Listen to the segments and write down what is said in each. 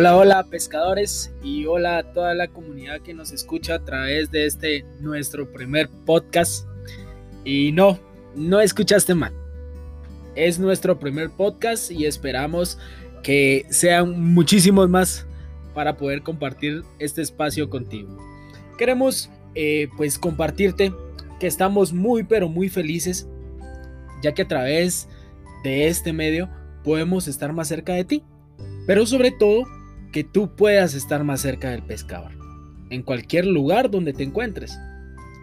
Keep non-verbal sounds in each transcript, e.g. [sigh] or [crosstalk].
Hola, hola pescadores y hola a toda la comunidad que nos escucha a través de este nuestro primer podcast. Y no, no escuchaste mal. Es nuestro primer podcast y esperamos que sean muchísimos más para poder compartir este espacio contigo. Queremos eh, pues compartirte que estamos muy pero muy felices ya que a través de este medio podemos estar más cerca de ti pero sobre todo que tú puedas estar más cerca del pescador, en cualquier lugar donde te encuentres,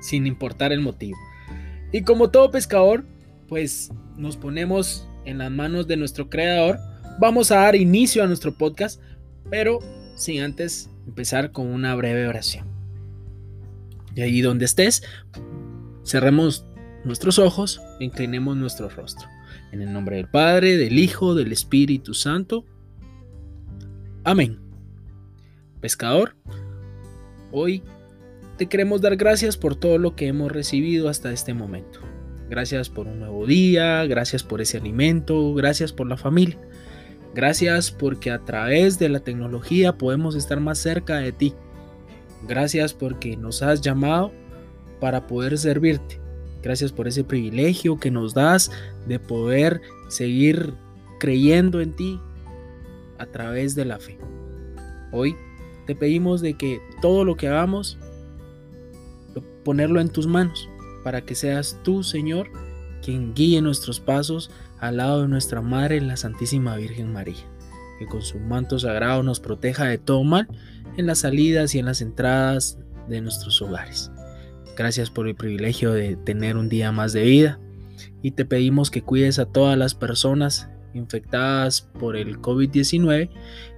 sin importar el motivo. Y como todo pescador, pues nos ponemos en las manos de nuestro creador, vamos a dar inicio a nuestro podcast, pero sin antes empezar con una breve oración. Y ahí donde estés, cerremos nuestros ojos inclinemos nuestro rostro. En el nombre del Padre, del Hijo, del Espíritu Santo. Amén. Pescador, hoy te queremos dar gracias por todo lo que hemos recibido hasta este momento. Gracias por un nuevo día, gracias por ese alimento, gracias por la familia. Gracias porque a través de la tecnología podemos estar más cerca de ti. Gracias porque nos has llamado para poder servirte. Gracias por ese privilegio que nos das de poder seguir creyendo en ti, a través de la fe. Hoy te pedimos de que todo lo que hagamos, ponerlo en tus manos, para que seas tú, Señor, quien guíe nuestros pasos al lado de nuestra Madre, la Santísima Virgen María, que con su manto sagrado nos proteja de todo mal en las salidas y en las entradas de nuestros hogares. Gracias por el privilegio de tener un día más de vida y te pedimos que cuides a todas las personas infectadas por el COVID-19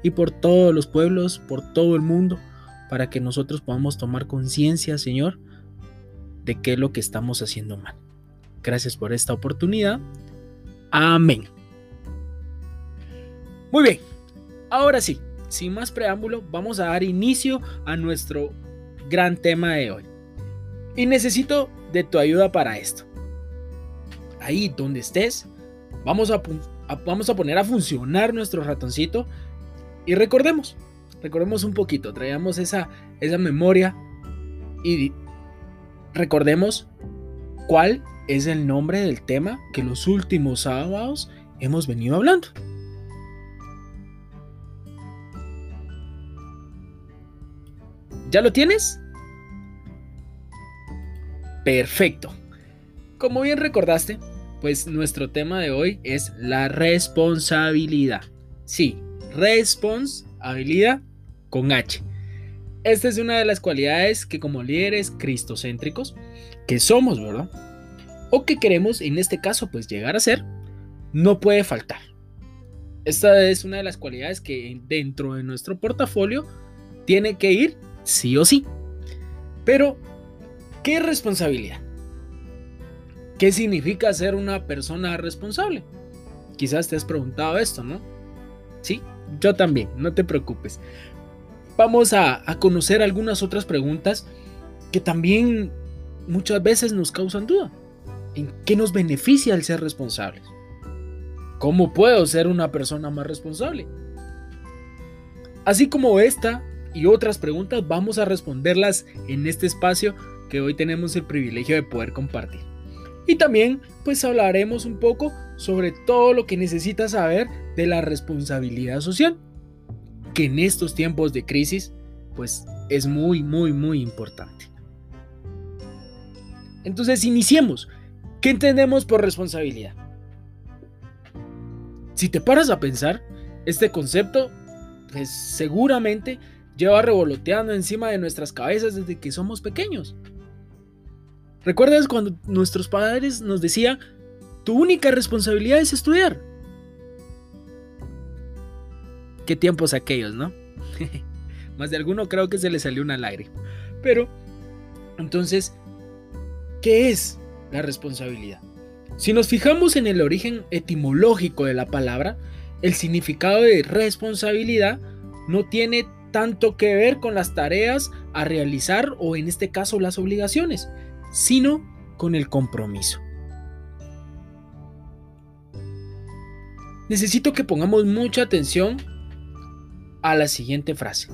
y por todos los pueblos, por todo el mundo, para que nosotros podamos tomar conciencia, Señor, de qué es lo que estamos haciendo mal. Gracias por esta oportunidad. Amén. Muy bien, ahora sí, sin más preámbulo, vamos a dar inicio a nuestro gran tema de hoy. Y necesito de tu ayuda para esto. Ahí donde estés, vamos a vamos a poner a funcionar nuestro ratoncito y recordemos, recordemos un poquito, traigamos esa, esa memoria y recordemos cuál es el nombre del tema que los últimos sábados hemos venido hablando. ¿Ya lo tienes? Perfecto. Como bien recordaste, pues nuestro tema de hoy es la responsabilidad. Sí, responsabilidad con H. Esta es una de las cualidades que como líderes cristocéntricos, que somos, ¿verdad? O que queremos en este caso pues llegar a ser, no puede faltar. Esta es una de las cualidades que dentro de nuestro portafolio tiene que ir sí o sí. Pero, ¿qué responsabilidad? ¿Qué significa ser una persona responsable? Quizás te has preguntado esto, ¿no? Sí, yo también, no te preocupes. Vamos a, conocer algunas otras preguntas que también muchas veces nos causan duda. ¿En qué nos beneficia el ser responsables? ¿Cómo puedo ser una persona más responsable? Así como esta y otras preguntas vamos a responderlas en este espacio que hoy tenemos el privilegio de poder compartir. Y también pues hablaremos un poco sobre todo lo que necesitas saber de la responsabilidad social, que en estos tiempos de crisis pues es muy muy muy importante. Entonces iniciemos. ¿Qué entendemos por responsabilidad? Si te paras a pensar, este concepto pues seguramente lleva revoloteando encima de nuestras cabezas desde que somos pequeños. ¿Recuerdas cuando nuestros padres nos decían, tu única responsabilidad es estudiar? Qué tiempos aquellos, ¿no? [laughs] Más de alguno creo que se le salió una lágrima. Pero, entonces, ¿qué es la responsabilidad? Si nos fijamos en el origen etimológico de la palabra, el significado de responsabilidad no tiene tanto que ver con las tareas a realizar o en este caso las obligaciones, sino con el compromiso. Necesito que pongamos mucha atención a la siguiente frase.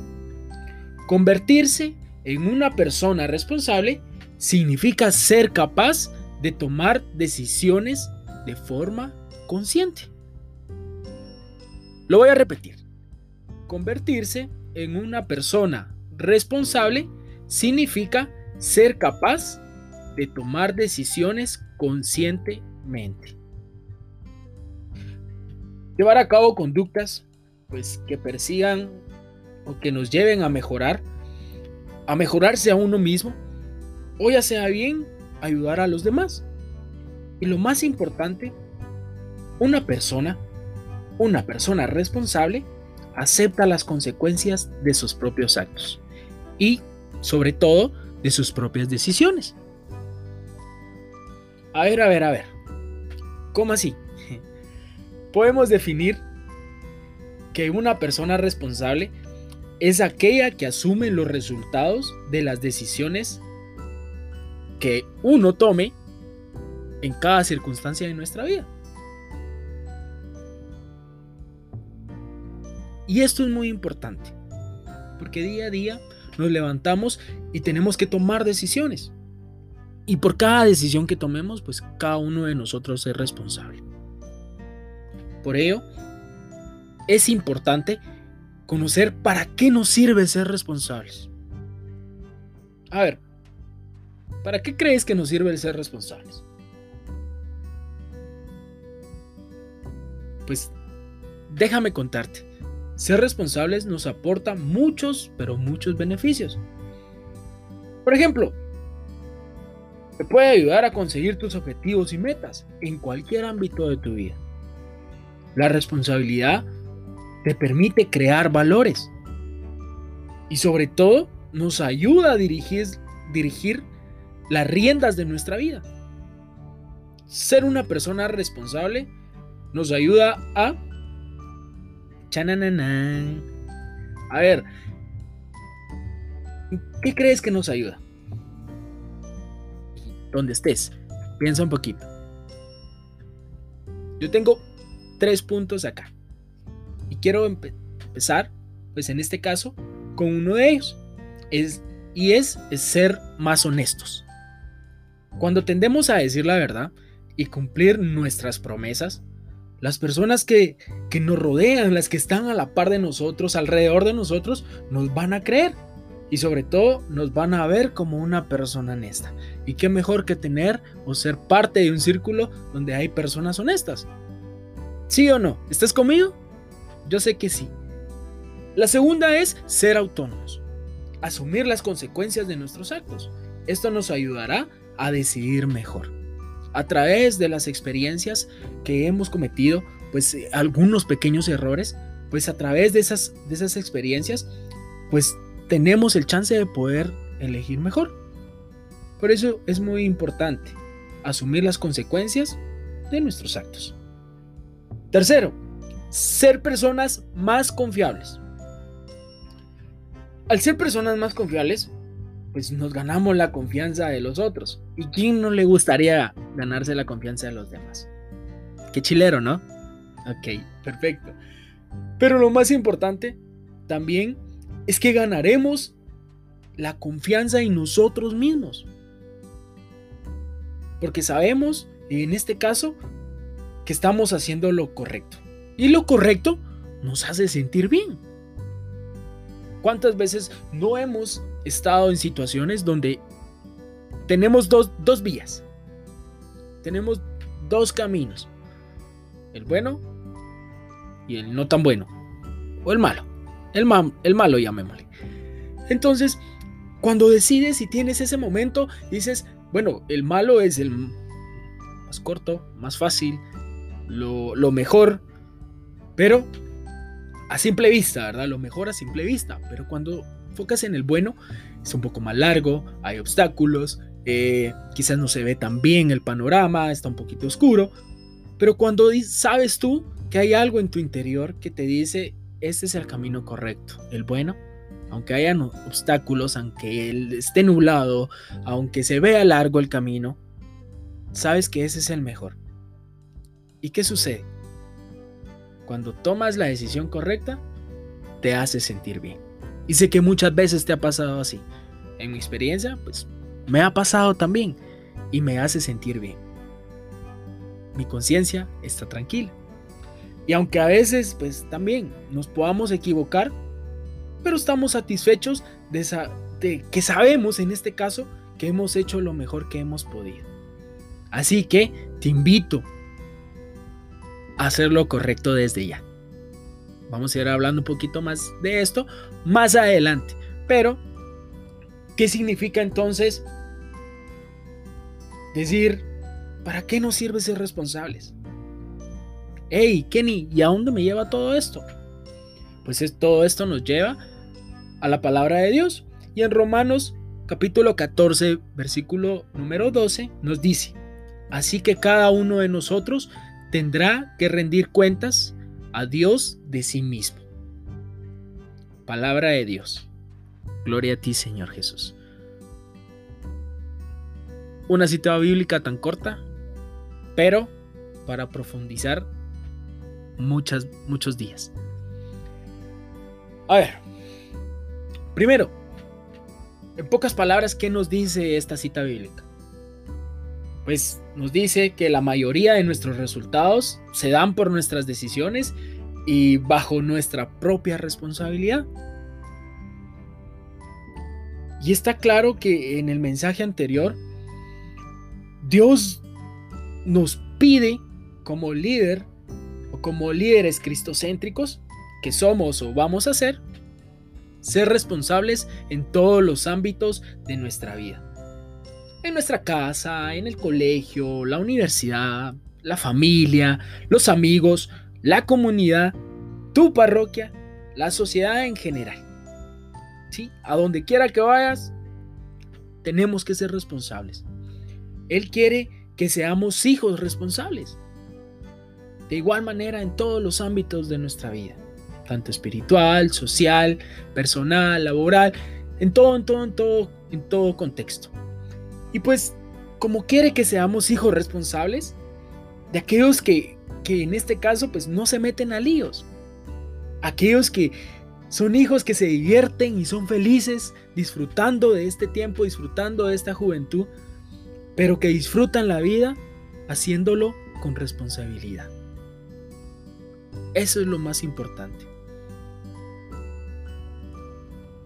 Convertirse en una persona responsable significa ser capaz de tomar decisiones de forma consciente. Lo voy a repetir. Convertirse en una persona responsable significa ser capaz de tomar decisiones conscientemente. Llevar a cabo conductas pues que persigan o que nos lleven a mejorar, a mejorarse a uno mismo, o ya sea bien ayudar a los demás. Y lo más importante, una persona, una persona responsable, acepta las consecuencias de sus propios actos y, sobre todo, de sus propias decisiones. A ver, a ver, a ver. ¿Cómo así? Podemos definir que una persona responsable es aquella que asume los resultados de las decisiones que uno tome en cada circunstancia de nuestra vida. Y esto es muy importante, porque día a día nos levantamos y tenemos que tomar decisiones. Y por cada decisión que tomemos, pues cada uno de nosotros es responsable. Por ello, es importante conocer para qué nos sirve ser responsables. A ver, ¿para qué crees que nos sirve el ser responsables? Pues déjame contarte. Ser responsables nos aporta muchos, pero muchos beneficios. Por ejemplo, puede ayudar a conseguir tus objetivos y metas en cualquier ámbito de tu vida. La responsabilidad te permite crear valores y sobre todo nos ayuda a dirigir, dirigir las riendas de nuestra vida. Ser una persona responsable nos ayuda a a ver, ¿qué crees que nos ayuda? Donde estés, piensa un poquito. Yo tengo tres puntos acá. Y quiero empezar, pues en este caso, con uno de ellos. Es, y es ser más honestos. Cuando tendemos a decir la verdad y cumplir nuestras promesas, las personas que, nos rodean, las que están a la par de nosotros, alrededor de nosotros, nos van a creer. Y sobre todo nos van a ver como una persona honesta. Y qué mejor que tener o ser parte de un círculo donde hay personas honestas. ¿Sí o no? ¿Estás conmigo? Yo sé que sí. La segunda es ser autónomos. Asumir las consecuencias de nuestros actos. Esto nos ayudará a decidir mejor a través de las experiencias que hemos cometido, pues eh, algunos pequeños errores, pues a través de esas, de esas experiencias, pues tenemos el chance de poder elegir mejor. Por eso es muy importante asumir las consecuencias de nuestros actos. Tercero, ser personas más confiables. Al ser personas más confiables, pues nos ganamos la confianza de los otros. ¿Y quién no le gustaría ganarse la confianza de los demás? Qué chilero, ¿no? Ok, perfecto. Pero lo más importante también es que ganaremos la confianza en nosotros mismos. Porque sabemos, en este caso, que estamos haciendo lo correcto. Y lo correcto nos hace sentir bien. ¿Cuántas veces no hemos estado en situaciones donde tenemos dos, vías. Tenemos dos caminos. El bueno y el no tan bueno. O el malo. El, el malo, llamémosle. Entonces, cuando decides y tienes ese momento, dices, bueno, el malo es el más corto, más fácil, lo, lo mejor, pero a simple vista, ¿verdad? Lo mejor a simple vista. Pero cuando enfocas en el bueno, es un poco más largo, hay obstáculos, eh, quizás no se ve tan bien el panorama, está un poquito oscuro, pero cuando sabes tú que hay algo en tu interior que te dice, este es el camino correcto, el bueno, aunque hayan obstáculos, aunque esté nublado, aunque se vea largo el camino, sabes que ese es el mejor. ¿Y qué sucede? Cuando tomas la decisión correcta, te hace sentir bien. Y sé que muchas veces te ha pasado así. En mi experiencia, pues me ha pasado también y me hace sentir bien. Mi conciencia está tranquila. Y aunque a veces, pues también nos podamos equivocar, pero estamos satisfechos de, de que sabemos en este caso que hemos hecho lo mejor que hemos podido. Así que te invito a hacer lo correcto desde ya. Vamos a ir hablando un poquito más de esto más adelante. Pero, ¿qué significa entonces decir, ¿para qué nos sirve ser responsables? Hey, Kenny, ¿y a dónde me lleva todo esto? Pues es, todo esto nos lleva a la palabra de Dios. Y en Romanos capítulo 14, versículo número 12, nos dice, así que cada uno de nosotros tendrá que rendir cuentas a Dios de sí mismo. Palabra de Dios. Gloria a ti, Señor Jesús. Una cita bíblica tan corta, pero para profundizar muchas, muchos días. A ver, primero, en pocas palabras, ¿qué nos dice esta cita bíblica? Pues nos dice que la mayoría de nuestros resultados se dan por nuestras decisiones y bajo nuestra propia responsabilidad. Y está claro que en el mensaje anterior, Dios nos pide como líder o como líderes cristocéntricos que somos o vamos a ser, ser responsables en todos los ámbitos de nuestra vida. En nuestra casa, en el colegio, la universidad, la familia, los amigos, la comunidad, tu parroquia, la sociedad en general. ¿Sí? A donde quiera que vayas, tenemos que ser responsables. Él quiere que seamos hijos responsables. De igual manera en todos los ámbitos de nuestra vida, tanto espiritual, social, personal, laboral, en todo, en todo, en todo, en todo contexto. Y pues, como quiere que seamos hijos responsables, de aquellos que que en este caso pues no se meten a líos. Aquellos que son hijos que se divierten y son felices disfrutando de este tiempo, disfrutando de esta juventud, pero que disfrutan la vida haciéndolo con responsabilidad. Eso es lo más importante.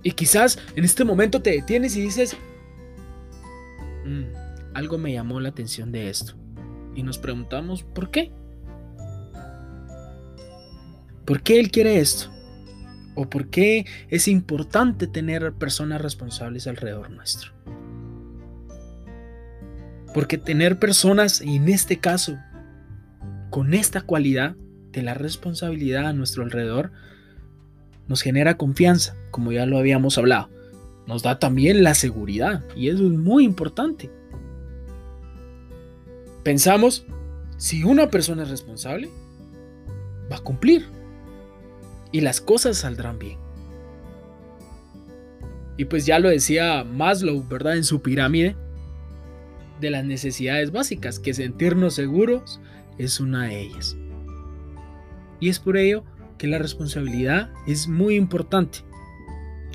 Y quizás en este momento te detienes y dices, mm, algo me llamó la atención de esto. Y nos preguntamos, ¿por qué? ¿Por qué Él quiere esto? ¿O por qué es importante tener personas responsables alrededor nuestro? Porque tener personas, en este caso, con esta cualidad la responsabilidad a nuestro alrededor, nos genera confianza, como ya lo habíamos hablado. Nos da también la seguridad, y eso es muy importante. Pensamos, si una persona es responsable, va a cumplir y las cosas saldrán bien. Y pues ya lo decía Maslow, ¿verdad? En su pirámide de las necesidades básicas, que sentirnos seguros es una de ellas. Y es por ello que la responsabilidad es muy importante.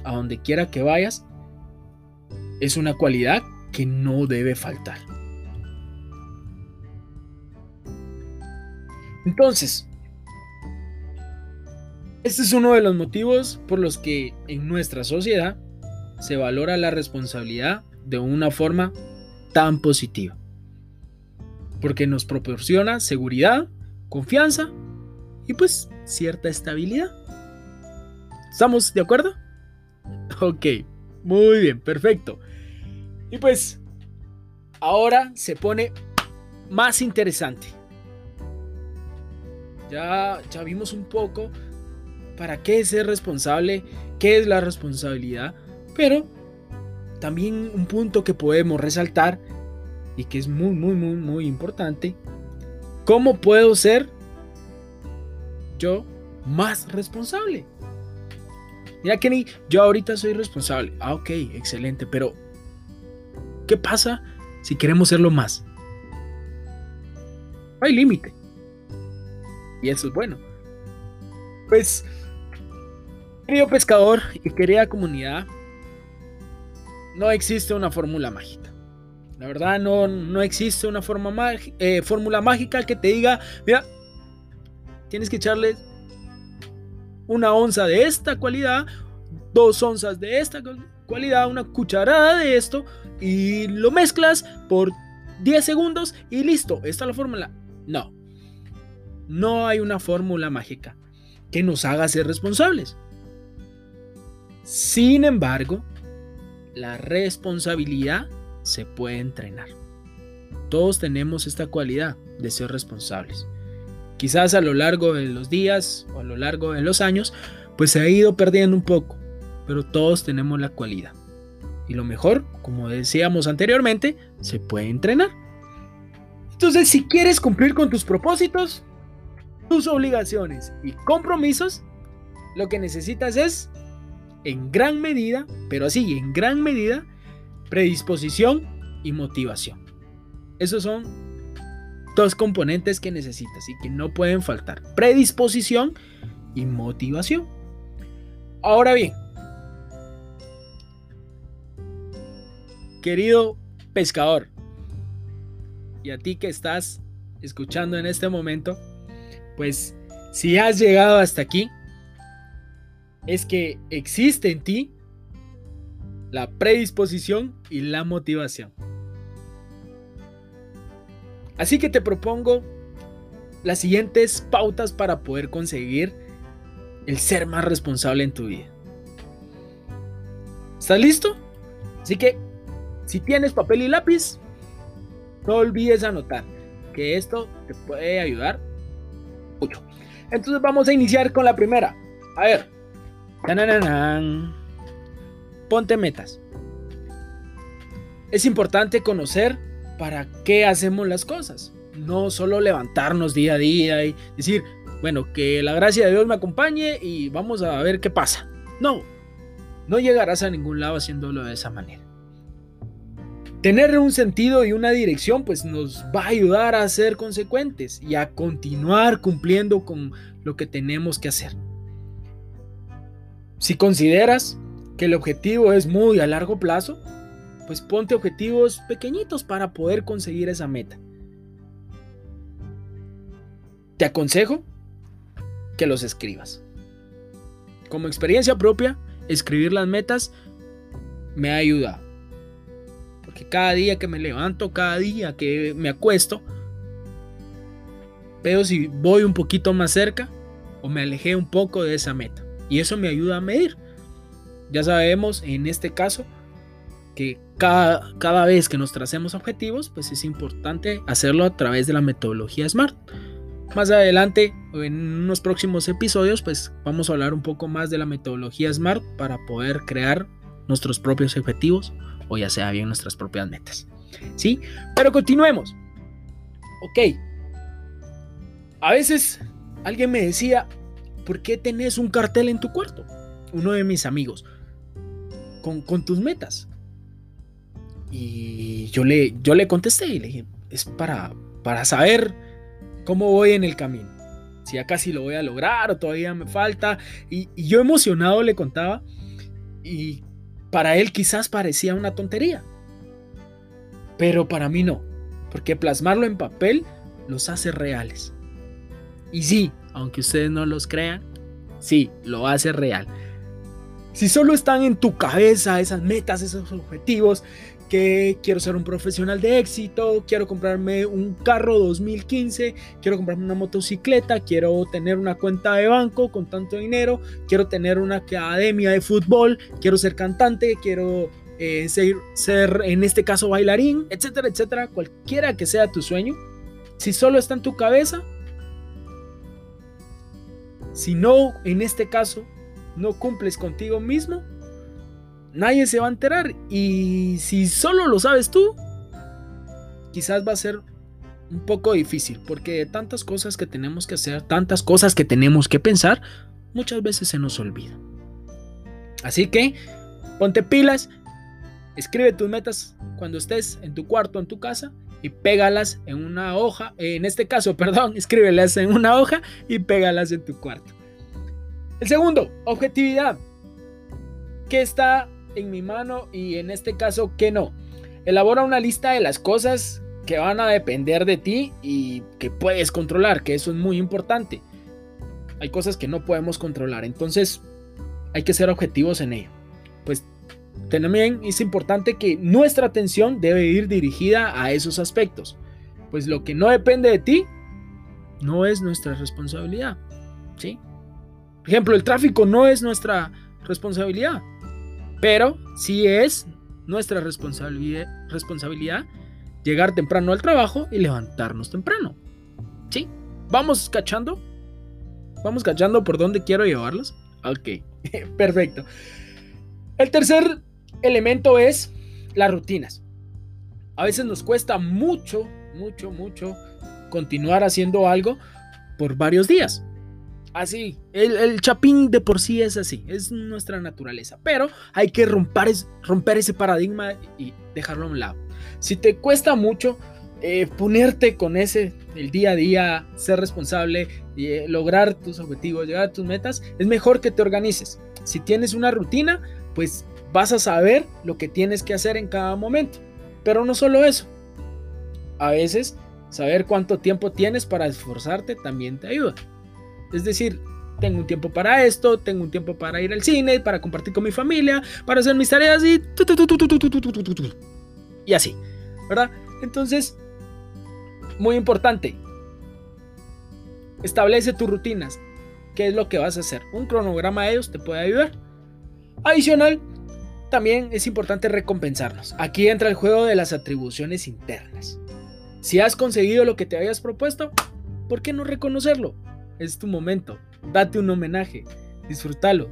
A donde quiera que vayas, es una cualidad que no debe faltar. Entonces, este es uno de los motivos por los que en nuestra sociedad se valora la responsabilidad de una forma tan positiva. Porque nos proporciona seguridad, confianza y pues cierta estabilidad. ¿Estamos de acuerdo? Ok, muy bien, perfecto. Y pues ahora se pone más interesante. Ya, ya vimos un poco para qué ser responsable, qué es la responsabilidad, pero también un punto que podemos resaltar y que es muy, muy, muy, muy importante, ¿cómo puedo ser yo más responsable? Mira, Kenny, yo ahorita soy responsable. Ah, ok, excelente, pero ¿qué pasa si queremos serlo más? hay límite. Y eso es bueno. Pues Querido pescador y querida comunidad, no existe una fórmula mágica. La verdad, no, no existe una forma eh, fórmula mágica que te diga, mira, tienes que echarle una onza de esta cualidad, dos onzas de esta cualidad, una cucharada de esto y lo mezclas por 10 segundos y listo, esta es la fórmula. No, no hay una fórmula mágica que nos haga ser responsables. Sin embargo, la responsabilidad se puede entrenar. Todos tenemos esta cualidad de ser responsables. Quizás a lo largo de los días o a lo largo de los años, pues se ha ido perdiendo un poco, pero todos tenemos la cualidad. Y lo mejor, como decíamos anteriormente, se puede entrenar. Entonces, si quieres cumplir con tus propósitos, tus obligaciones y compromisos, lo que necesitas es, en gran medida, pero así, en gran medida, predisposición y motivación. Esos son dos componentes que necesitas y que no pueden faltar. Predisposición y motivación. Ahora bien, querido pescador, y a ti que estás escuchando en este momento, pues si has llegado hasta aquí, es que existe en ti la predisposición y la motivación. Así que te propongo las siguientes pautas para poder conseguir el ser más responsable en tu vida. ¿Estás listo? Así que si tienes papel y lápiz, no olvides anotar que esto te puede ayudar mucho. Entonces vamos a iniciar con la primera. A ver. Ponte metas. Es importante conocer para qué hacemos las cosas. No solo levantarnos día a día y decir, bueno, que la gracia de Dios me acompañe y vamos a ver qué pasa. No, no llegarás a ningún lado haciéndolo de esa manera. Tener un sentido y una dirección pues nos va a ayudar a ser consecuentes y a continuar cumpliendo con lo que tenemos que hacer. Si consideras que el objetivo es muy a largo plazo, pues ponte objetivos pequeñitos para poder conseguir esa meta. Te aconsejo que los escribas. Como experiencia propia, escribir las metas me ha ayudado. Porque cada día que me levanto, cada día que me acuesto, veo si voy un poquito más cerca o me alejé un poco de esa meta. Y eso me ayuda a medir. Ya sabemos en este caso que cada, cada vez que nos tracemos objetivos, pues es importante hacerlo a través de la metodología SMART. Más adelante, en unos próximos episodios, pues vamos a hablar un poco más de la metodología SMART para poder crear nuestros propios objetivos o ya sea bien nuestras propias metas. ¿Sí? Pero continuemos. Ok. A veces alguien me decía, ¿por qué tenés un cartel en tu cuarto? Uno de mis amigos con, tus metas. Y yo le, yo le contesté y le dije, es para, para saber cómo voy en el camino. Si ya casi lo voy a lograr o todavía me falta. Y, y yo emocionado le contaba. Y para él quizás parecía una tontería. Pero para mí no. Porque plasmarlo en papel los hace reales. Y sí, aunque ustedes no los crean, sí, lo hace real. Si solo están en tu cabeza esas metas, esos objetivos, que quiero ser un profesional de éxito, quiero comprarme un carro 2015, quiero comprarme una motocicleta, quiero tener una cuenta de banco con tanto dinero, quiero tener una academia de fútbol, quiero ser cantante, quiero eh, ser, ser, en este caso bailarín, etcétera, etcétera, cualquiera que sea tu sueño, si solo está en tu cabeza, si no, en este caso, no cumples contigo mismo, nadie se va a enterar. Y si solo lo sabes tú, quizás va a ser un poco difícil, porque de tantas cosas que tenemos que hacer, tantas cosas que tenemos que pensar, muchas veces se nos olvida. Así que, ponte pilas, escribe tus metas cuando estés en tu cuarto, en tu casa, y pégalas en una hoja, en este caso, [laughs] perdón, escríbelas en una hoja y pégalas en tu cuarto. El segundo, objetividad. ¿Qué está en mi mano y en este caso qué no? Elabora una lista de las cosas que van a depender de ti y que puedes controlar, que eso es muy importante. Hay cosas que no podemos controlar, entonces hay que ser objetivos en ello. Pues también es importante que nuestra atención debe ir dirigida a esos aspectos. Pues lo que no depende de ti no es nuestra responsabilidad. ¿Sí? Por ejemplo, el tráfico no es nuestra responsabilidad, pero sí es nuestra responsabilidad, llegar temprano al trabajo y levantarnos temprano. ¿Sí? ¿Vamos cachando? ¿Vamos cachando por dónde quiero llevarlos? Ok, [laughs] perfecto. El tercer elemento es las rutinas. A veces nos cuesta mucho, mucho, mucho continuar haciendo algo por varios días. Así, el, chapín de por sí es así, es nuestra naturaleza. Pero hay que romper, ese paradigma y dejarlo a un lado. Si te cuesta mucho eh, ponerte con ese, el día a día, ser responsable y eh, lograr tus objetivos, llegar a tus metas, es mejor que te organices. Si tienes una rutina, pues vas a saber lo que tienes que hacer en cada momento. Pero no solo eso. A veces, saber cuánto tiempo tienes para esforzarte también te ayuda. Es decir, tengo un tiempo para esto, tengo un tiempo para ir al cine, para compartir con mi familia, para hacer mis tareas y... Y así, ¿verdad? Entonces, muy importante, establece tus rutinas. ¿Qué es lo que vas a hacer? Un cronograma de ellos te puede ayudar. Adicional, también es importante recompensarnos. Aquí entra el juego de las atribuciones internas. Si has conseguido lo que te habías propuesto, ¿por qué no reconocerlo? Es tu momento. Date un homenaje. Disfrútalo.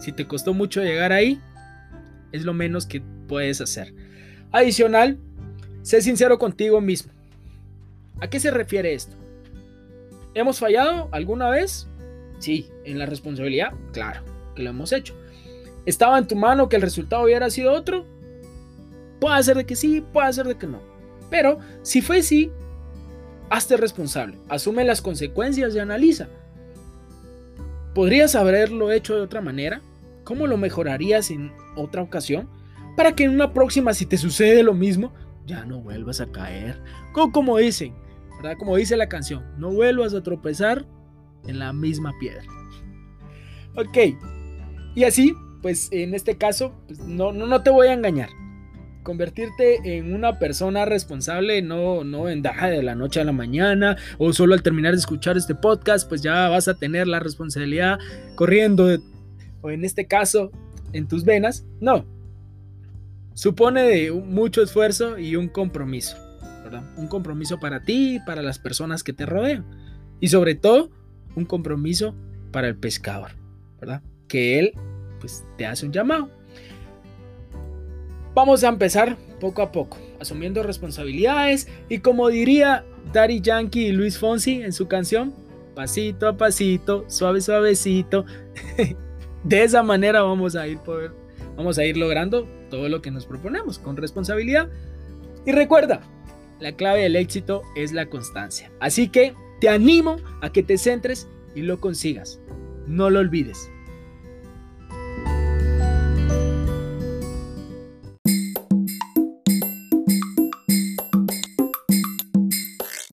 Si te costó mucho llegar ahí, es lo menos que puedes hacer. Adicional, sé sincero contigo mismo. ¿A qué se refiere esto? ¿Hemos fallado alguna vez? Sí, en la responsabilidad, claro, que lo hemos hecho. ¿Estaba en tu mano que el resultado hubiera sido otro? Puede ser de que sí, puede ser de que no. Pero si fue sí, Hazte responsable, asume las consecuencias y analiza. ¿Podrías haberlo hecho de otra manera? ¿Cómo lo mejorarías en otra ocasión? Para que en una próxima, si te sucede lo mismo, ya no vuelvas a caer. Como, como dicen, ¿verdad? Como dice la canción, no vuelvas a tropezar en la misma piedra. Ok, y así, pues en este caso, pues, no, no, no te voy a engañar convertirte en una persona responsable no, no en de la noche a la mañana o solo al terminar de escuchar este podcast, pues ya vas a tener la responsabilidad corriendo o en este caso en tus venas. No. Supone mucho esfuerzo y un compromiso, Un compromiso para ti para las personas que te rodean. Y sobre todo, un compromiso para el pescador, ¿verdad? Que él pues te hace un llamado Vamos a empezar poco a poco, asumiendo responsabilidades y como diría Daddy Yankee y Luis Fonsi en su canción, pasito a pasito, suave suavecito. [laughs] de esa manera vamos a ir poder, vamos a ir logrando todo lo que nos proponemos con responsabilidad. Y recuerda, la clave del éxito es la constancia. Así que te animo a que te centres y lo consigas. No lo olvides.